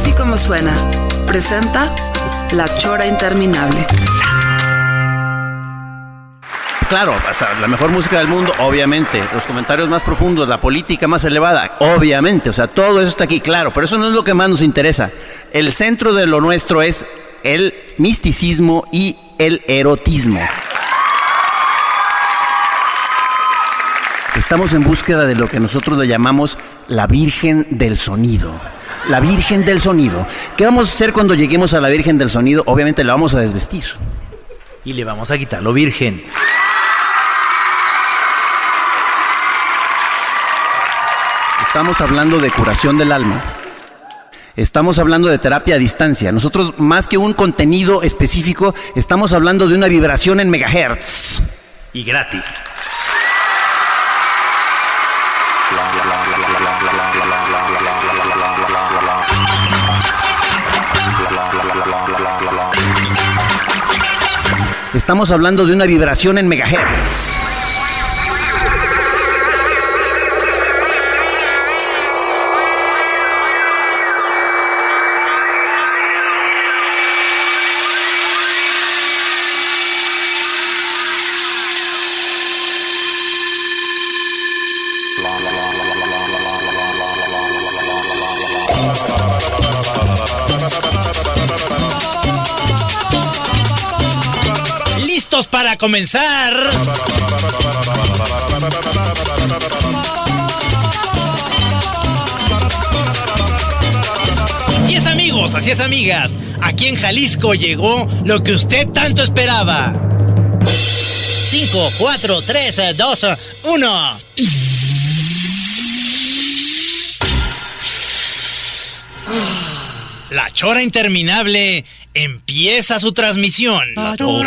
Así como suena, presenta La Chora Interminable. Claro, hasta la mejor música del mundo, obviamente. Los comentarios más profundos, la política más elevada, obviamente. O sea, todo eso está aquí, claro. Pero eso no es lo que más nos interesa. El centro de lo nuestro es el misticismo y el erotismo. Estamos en búsqueda de lo que nosotros le llamamos la Virgen del Sonido. La Virgen del Sonido. ¿Qué vamos a hacer cuando lleguemos a la Virgen del Sonido? Obviamente la vamos a desvestir. Y le vamos a quitar lo virgen. Estamos hablando de curación del alma. Estamos hablando de terapia a distancia. Nosotros, más que un contenido específico, estamos hablando de una vibración en megahertz. Y gratis. Estamos hablando de una vibración en megahertz. Comenzar. Así es amigos, así es amigas. Aquí en Jalisco llegó lo que usted tanto esperaba. 5, 4, 3, 2, 1. La chora interminable empieza su transmisión. La Drop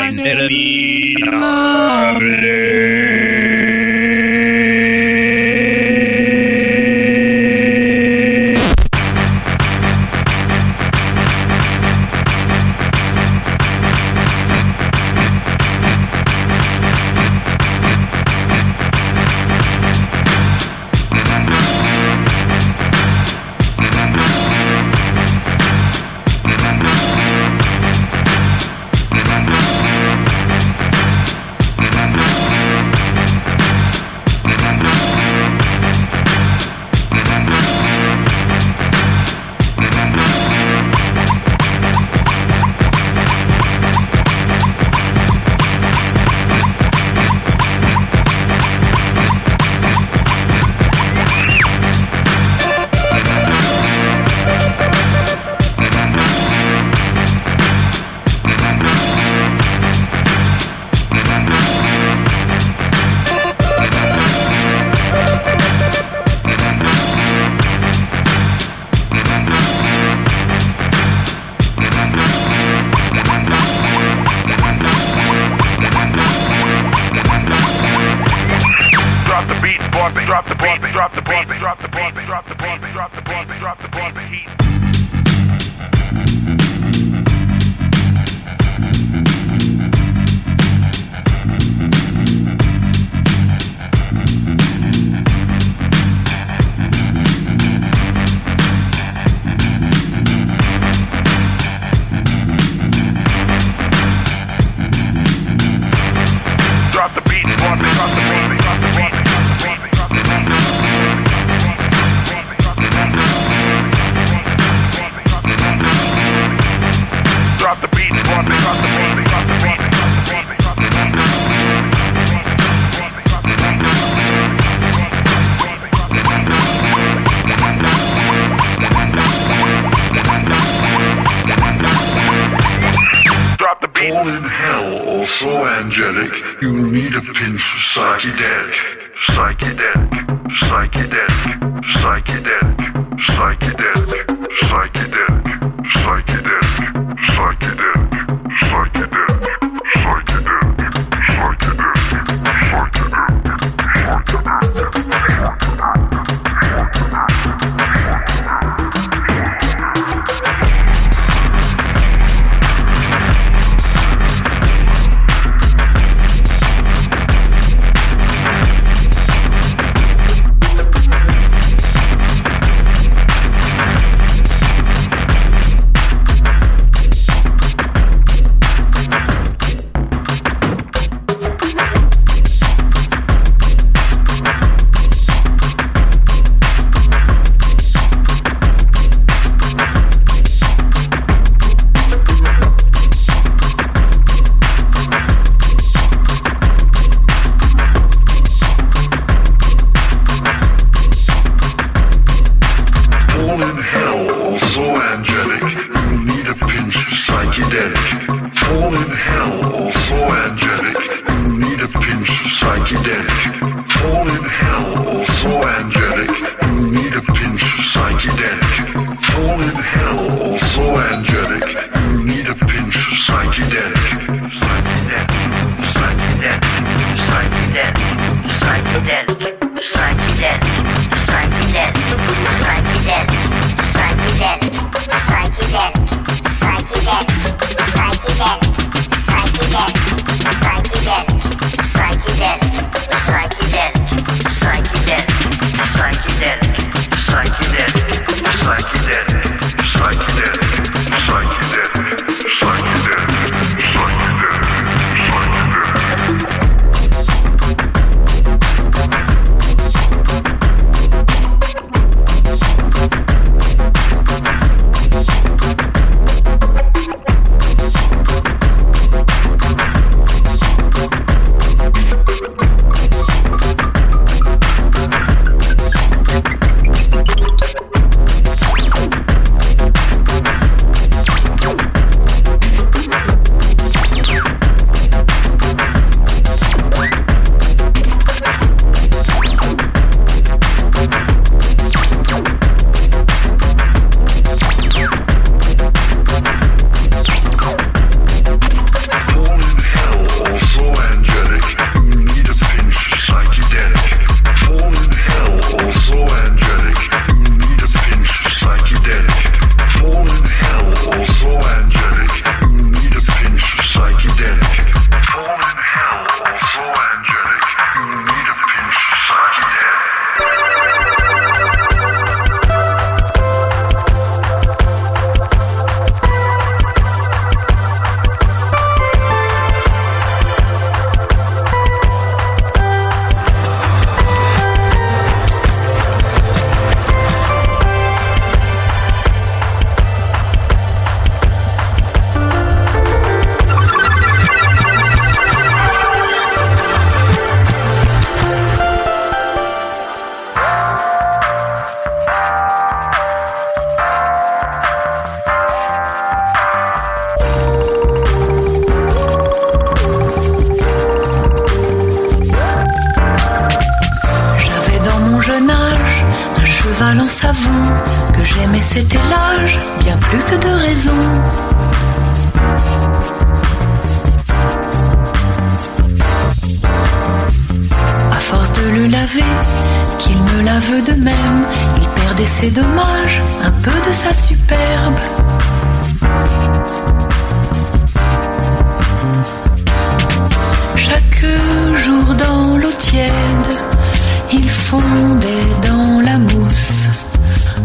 il fondait dans la mousse.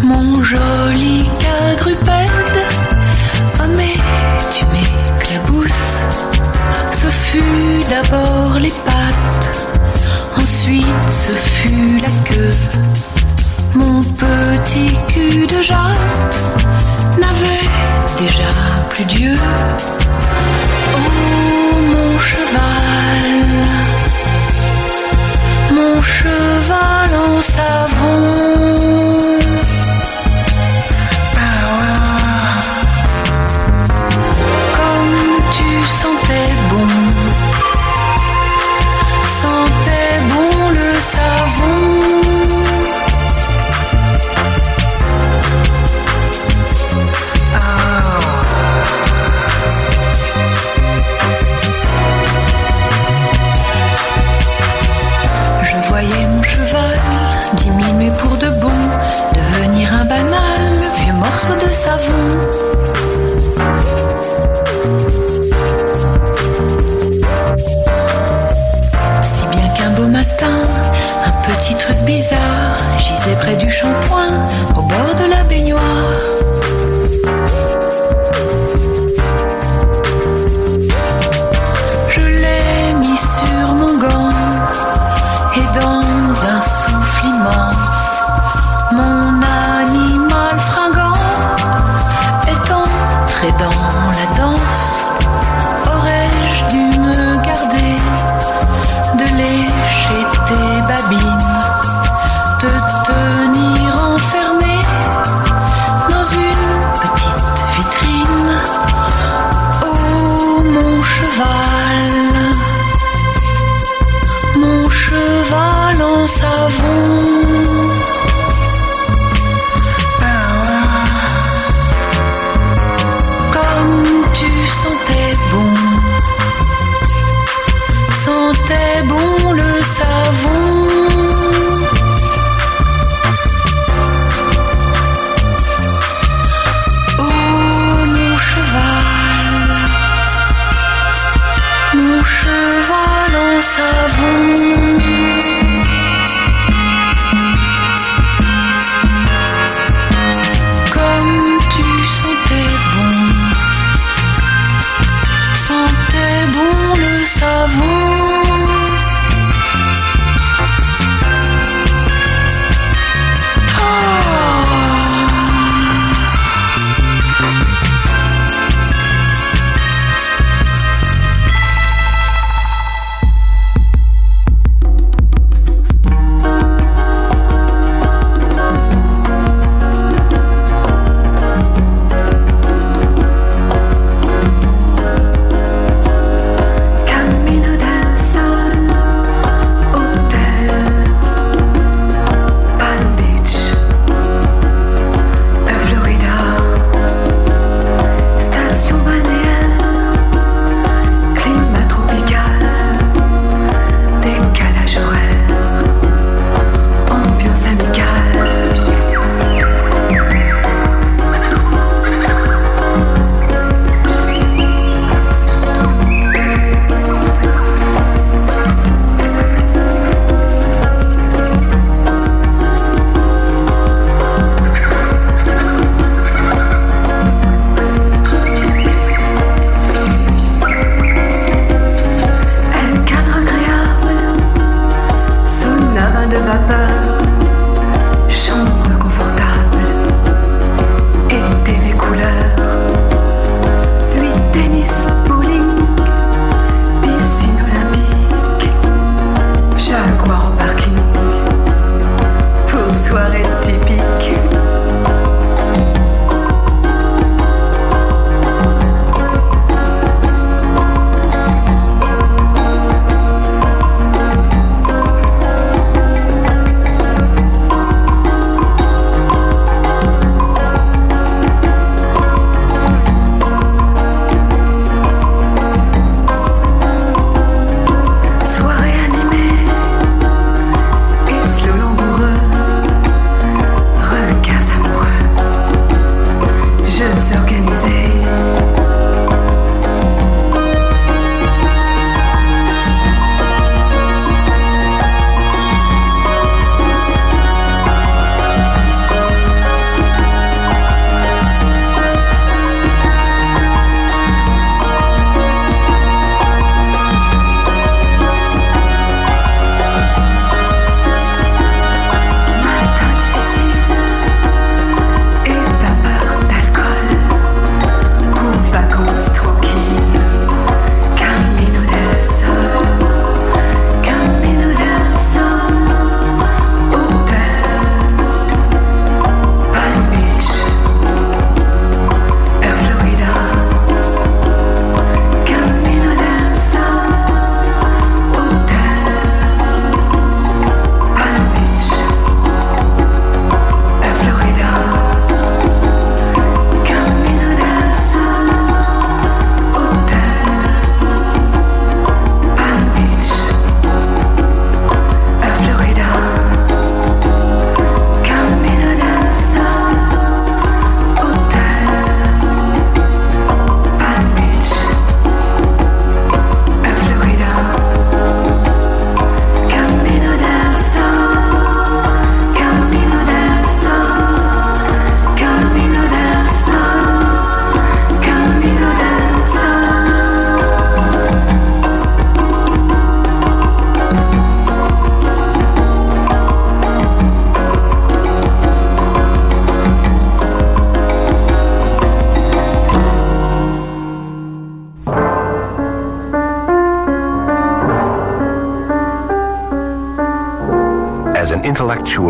Mon joli quadrupède, oh mais tu m'éclabousses. Ce fut d'abord les pattes, ensuite ce fut la queue. Mon petit cul de jatte n'avait déjà plus Dieu.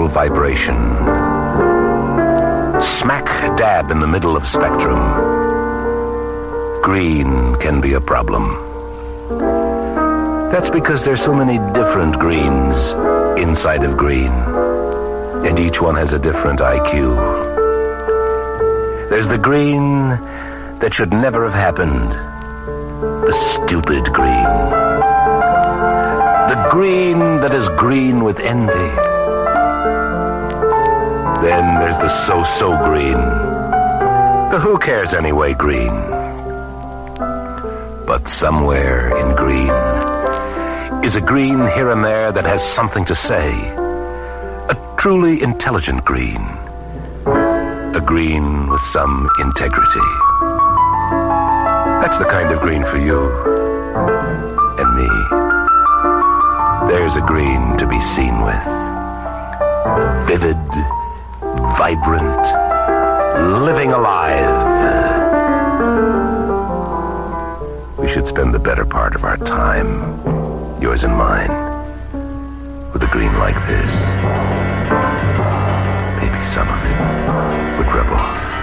Vibration. Smack dab in the middle of spectrum. Green can be a problem. That's because there's so many different greens inside of green, and each one has a different IQ. There's the green that should never have happened. The stupid green. The green that is green with envy. Then there's the so-so green. The who cares anyway green. But somewhere in green is a green here and there that has something to say. A truly intelligent green. A green with some integrity. That's the kind of green for you and me. There's a green to be seen with. Vivid, vibrant, living alive. We should spend the better part of our time, yours and mine, with a green like this. Maybe some of it would rub off.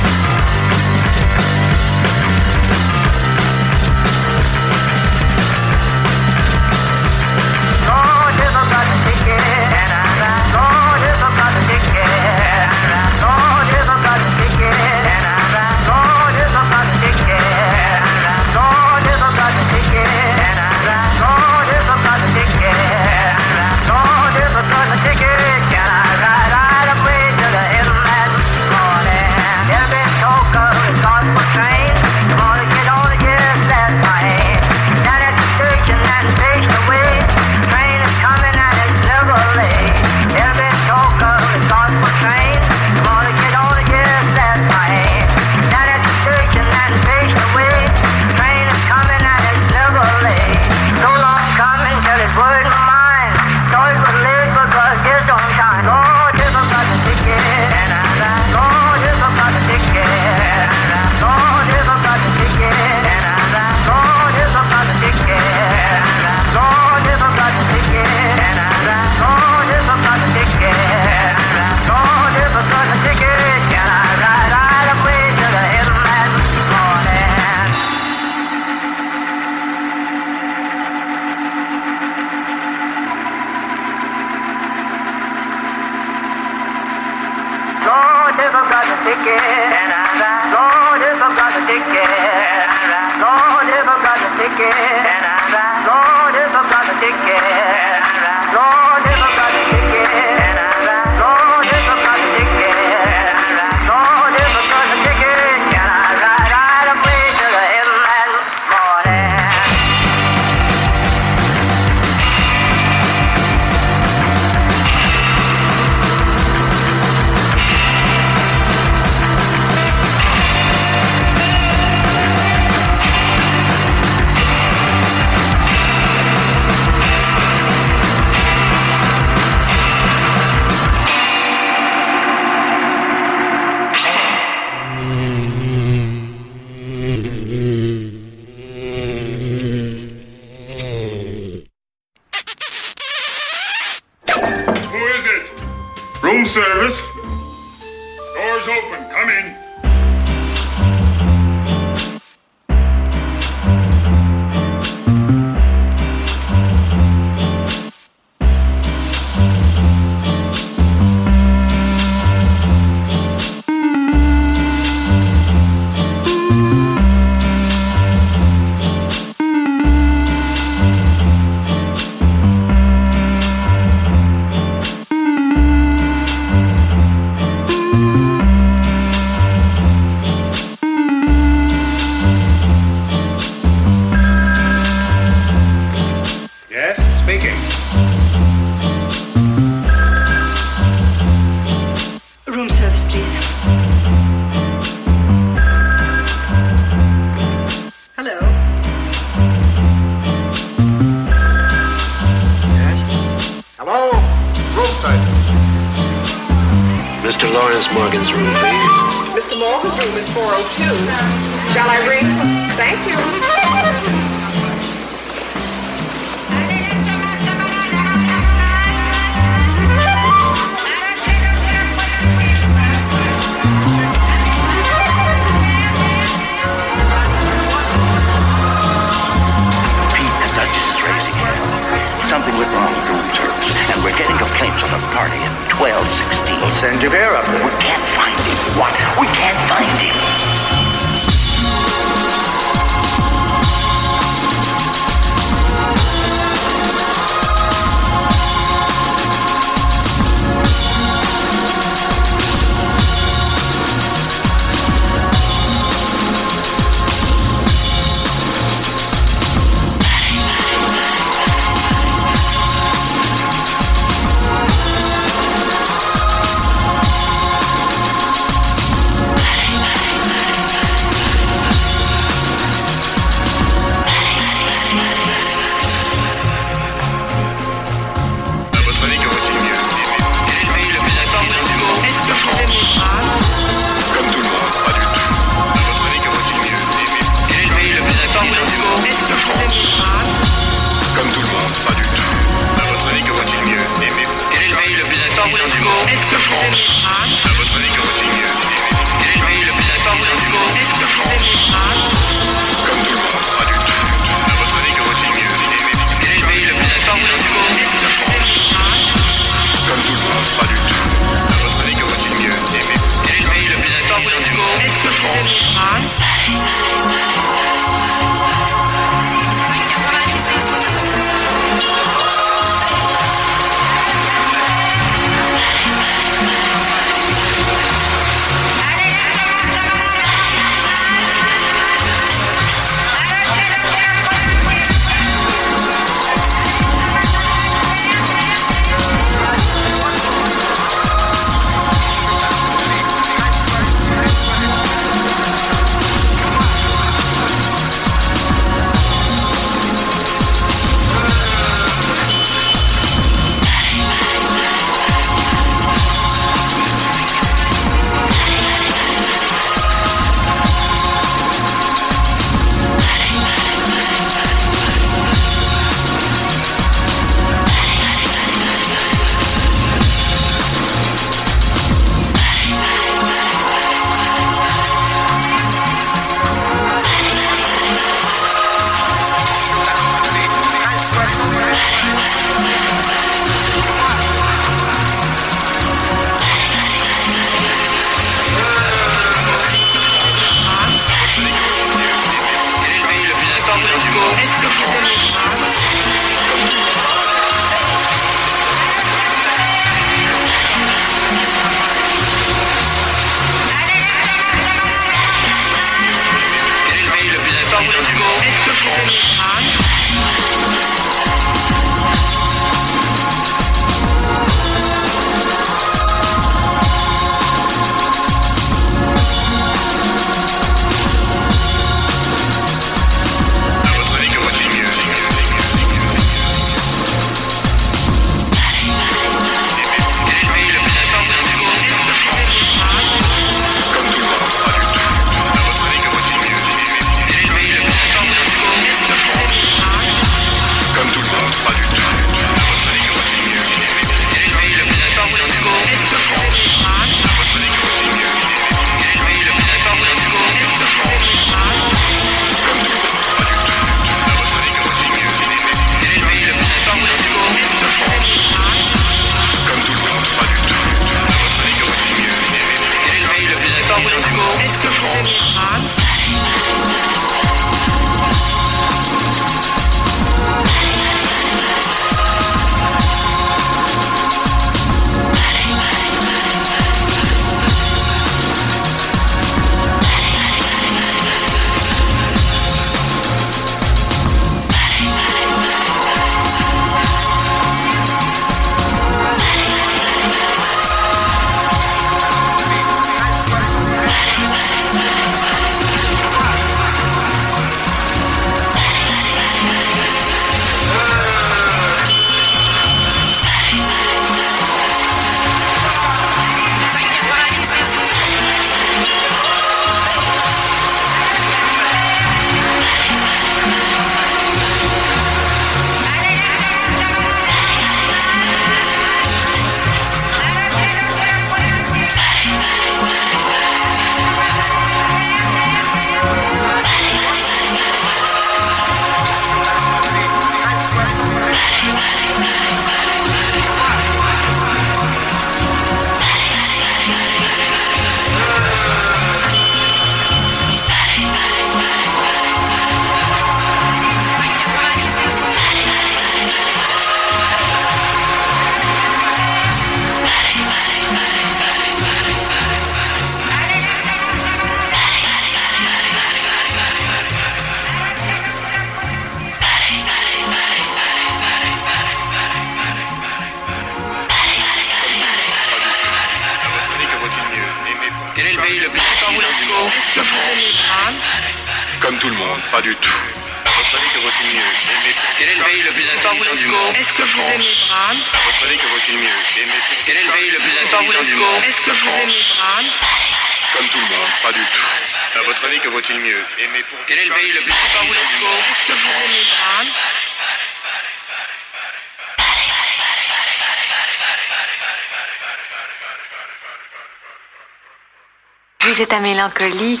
Mélancolique.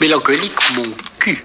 Mélancolique, mon cul.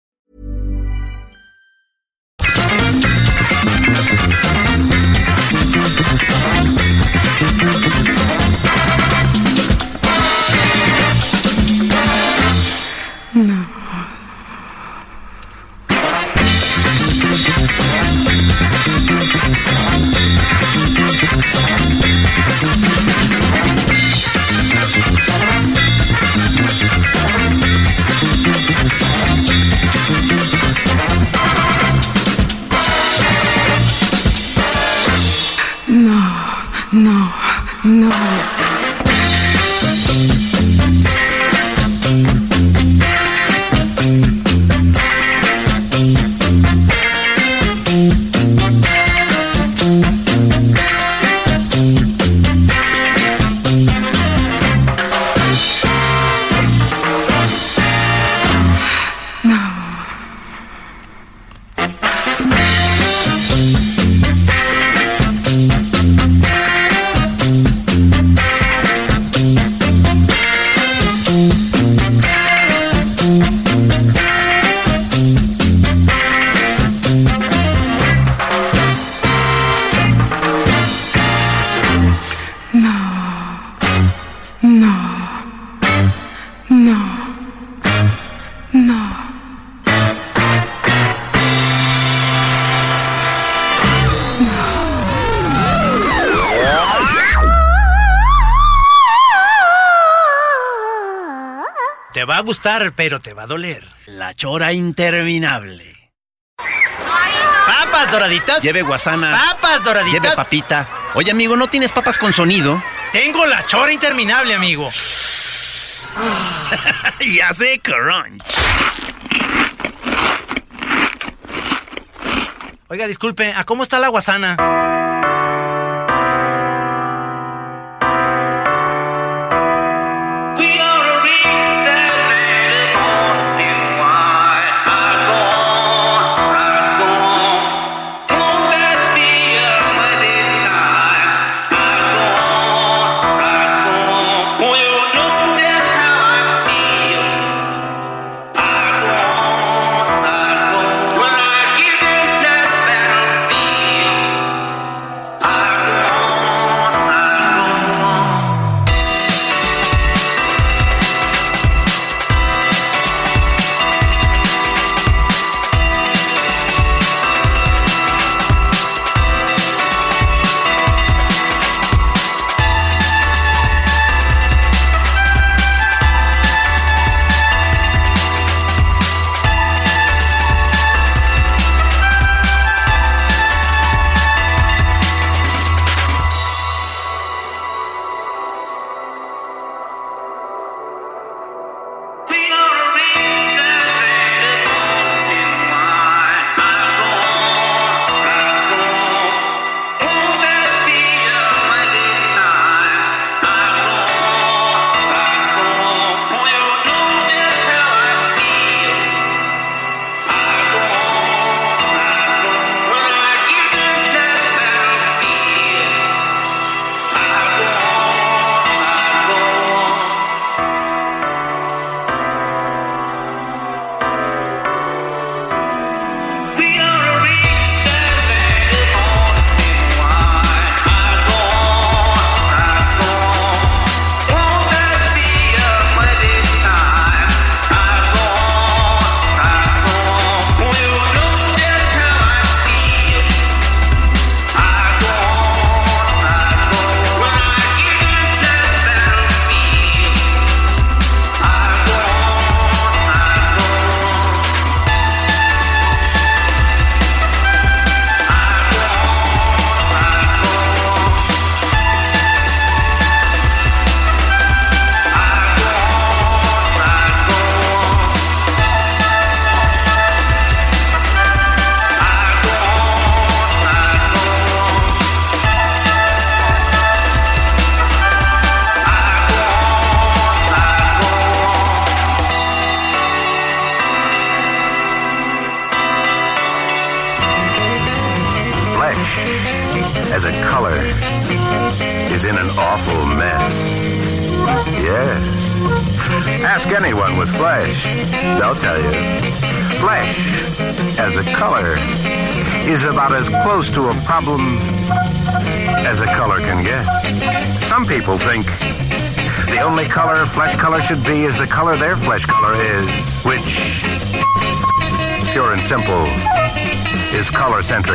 gustar, pero te va a doler. La chora interminable. Papas doraditas. Lleve guasana. Papas doraditas. Lleve papita. Oye, amigo, ¿no tienes papas con sonido? Tengo la chora interminable, amigo. y hace crunch. Oiga, disculpe, ¿a cómo está la guasana?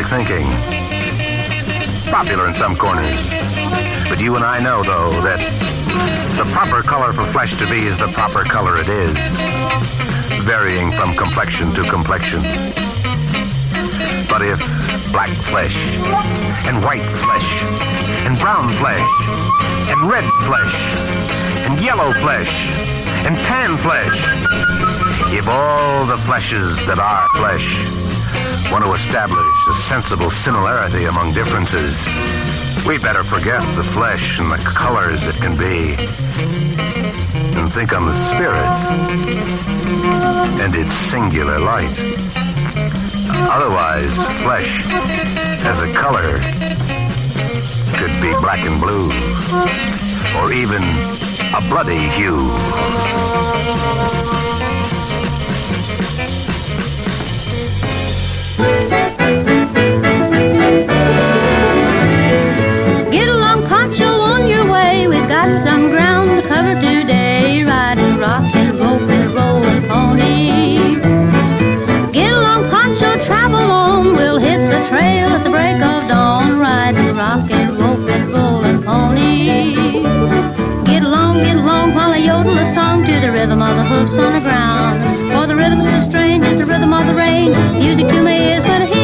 thinking. Popular in some corners. But you and I know, though, that the proper color for flesh to be is the proper color it is, varying from complexion to complexion. But if black flesh, and white flesh, and brown flesh, and red flesh, and yellow flesh, and tan flesh, if all the fleshes that are flesh want to establish a sensible similarity among differences, we better forget the flesh and the colors it can be and think on the spirit and its singular light. Otherwise, flesh as a color could be black and blue or even a bloody hue. rhythm of the hoofs on the ground. For the rhythm's so strange, it's the rhythm of the range. Music to me is when I hear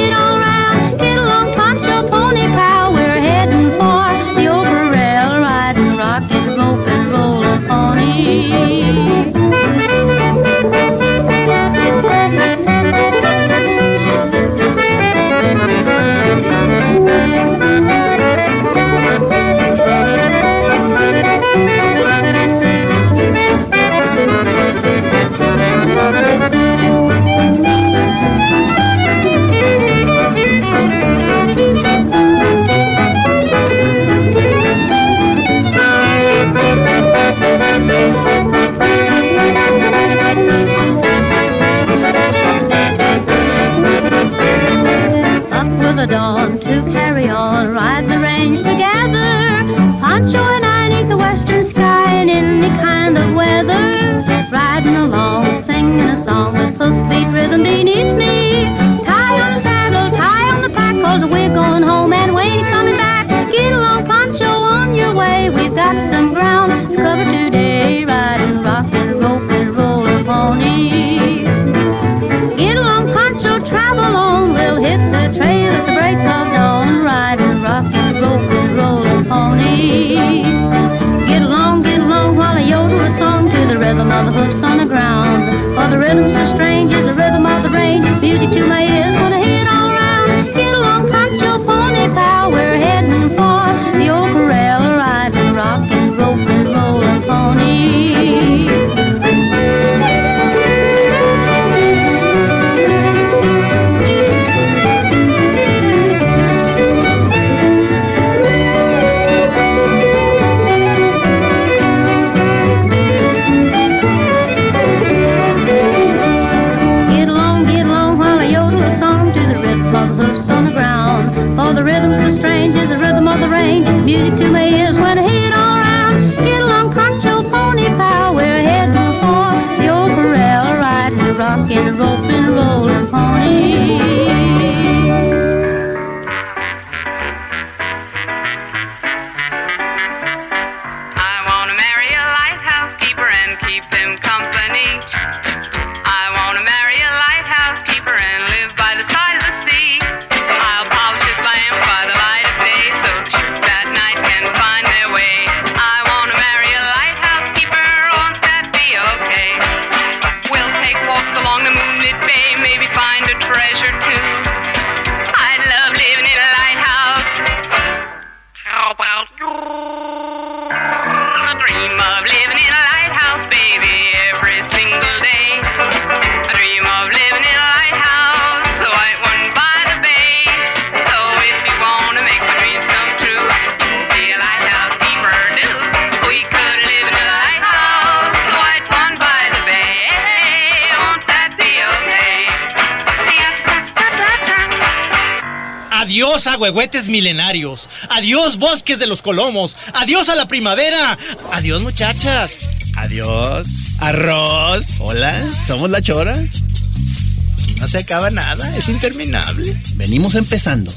Adiós milenarios. Adiós bosques de los colomos. Adiós a la primavera. Adiós muchachas. Adiós. Arroz. Hola, somos la chora. No se acaba nada, es interminable. Venimos empezando.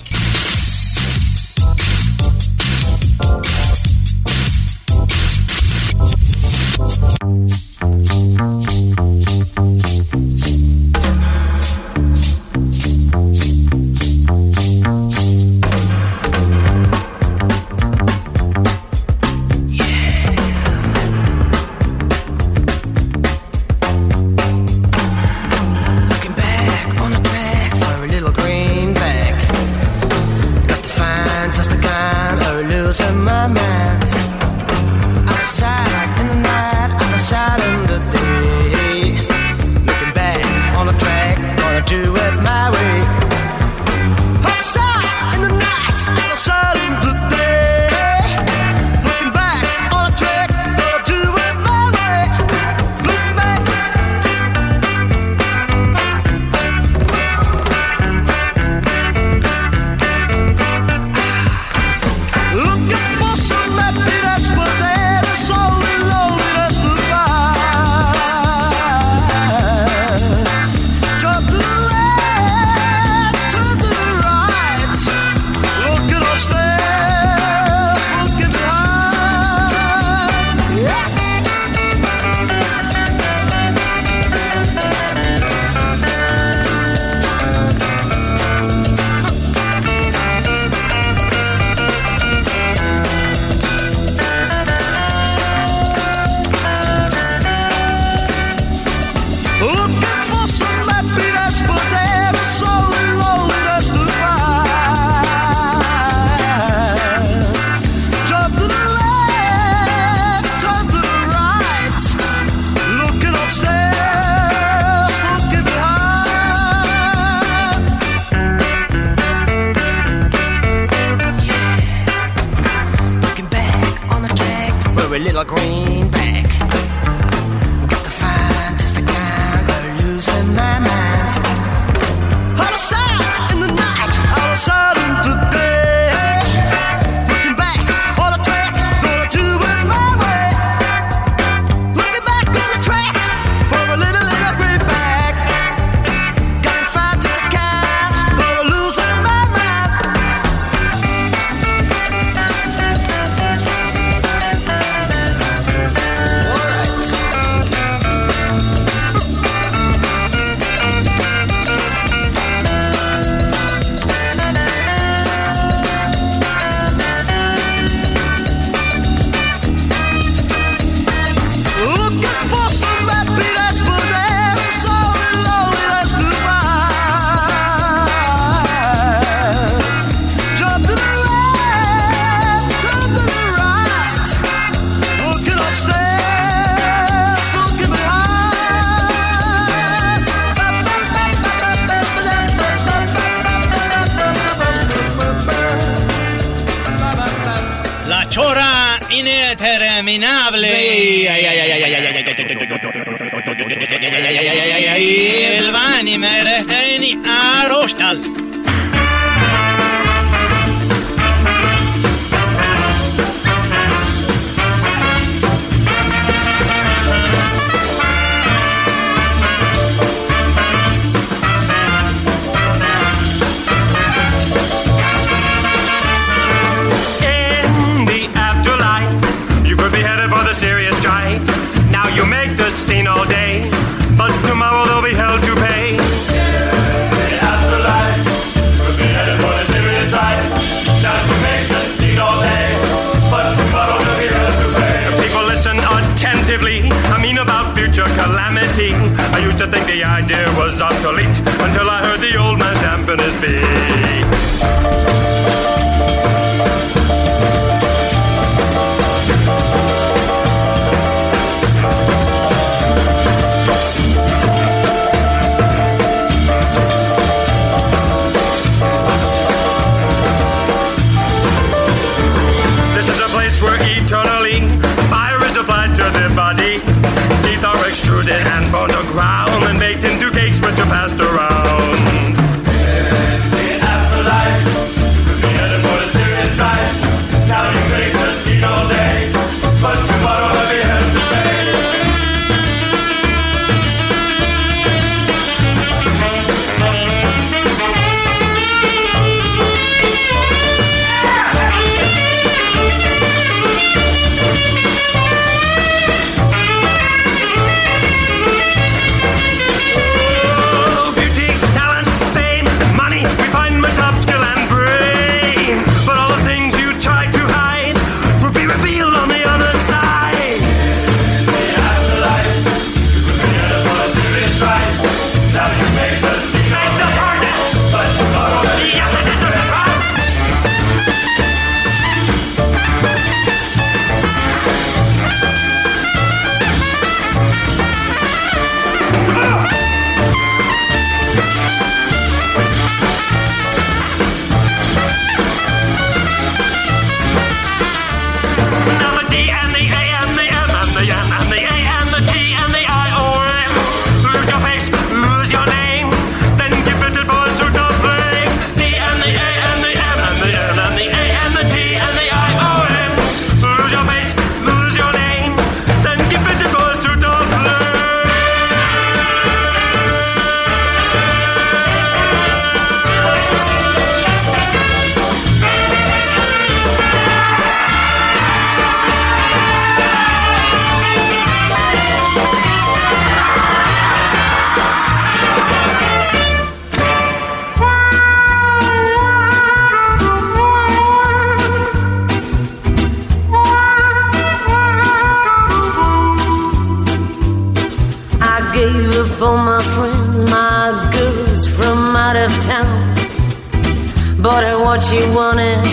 What wanted,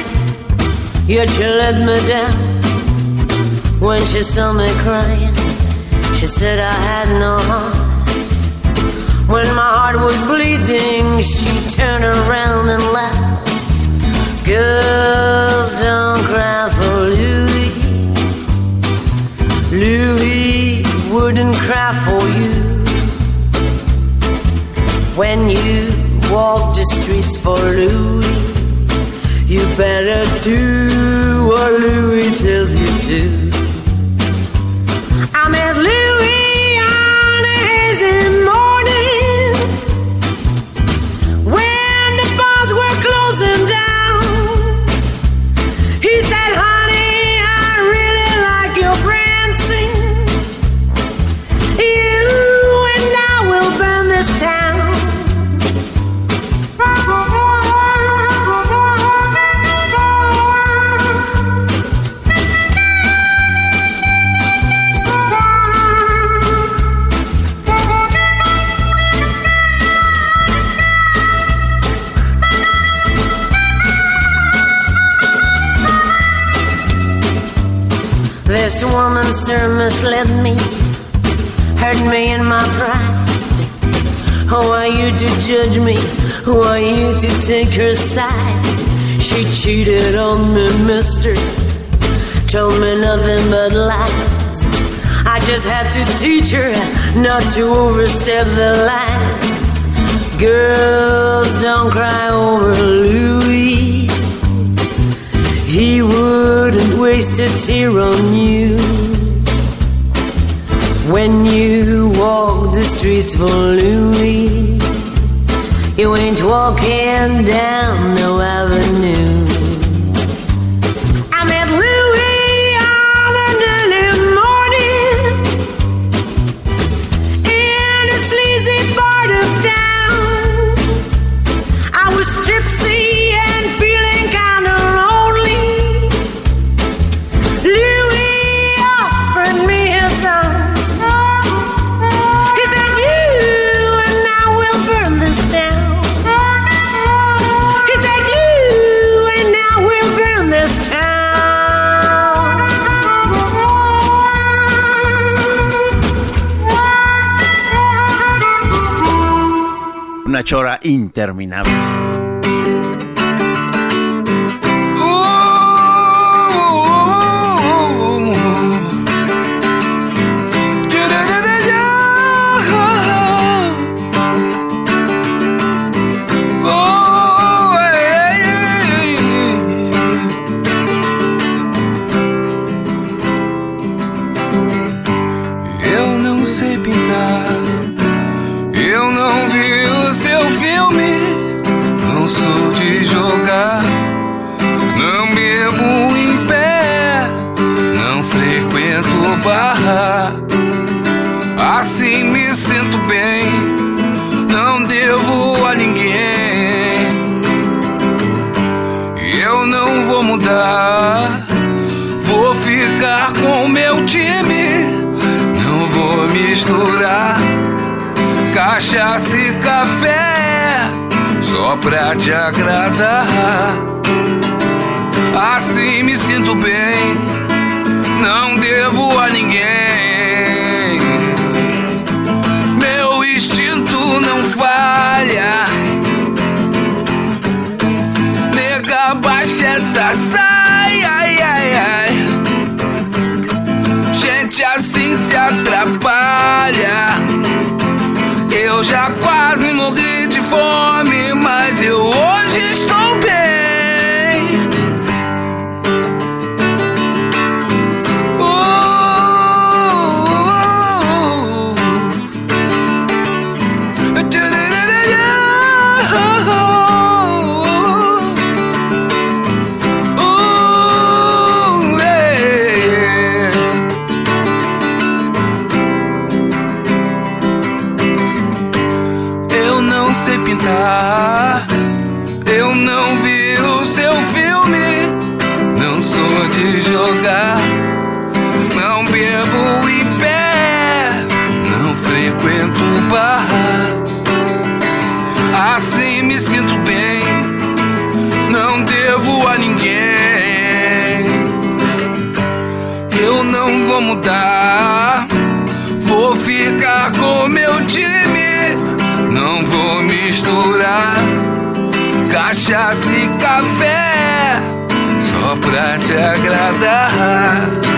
yet she let me down. When she saw me crying, she said I had no heart. When my heart was bleeding, she turned around and laughed. Girls don't cry for Louis. Louis wouldn't cry for you. When you walk the streets for Louis, you better do what Louis tells you to. This woman, sir, misled me, hurt me in my pride. Who are you to judge me? Who are you to take her side? She cheated on me, mister. Told me nothing but lies. I just had to teach her not to overstep the line. Girls, don't cry over Louis. He wouldn't waste a tear on you. When you walk the streets for Louis, you ain't walking down no avenue. Chora interminable. Seu filme, não sou de jogar, não bebo em pé, não frequento bar. Assim me sinto bem, não devo a ninguém. Eu não vou mudar, vou ficar com meu time. Não vou misturar cachaça e café pra te agradar. Assim me sinto bem, não devo a ninguém. Meu instinto não falha. Nega, baixa essa saia, ai, ai, ai. Gente assim se atrapalha. Eu já quase Vou ficar com meu time, não vou misturar cachaça e café só pra te agradar.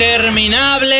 interminable.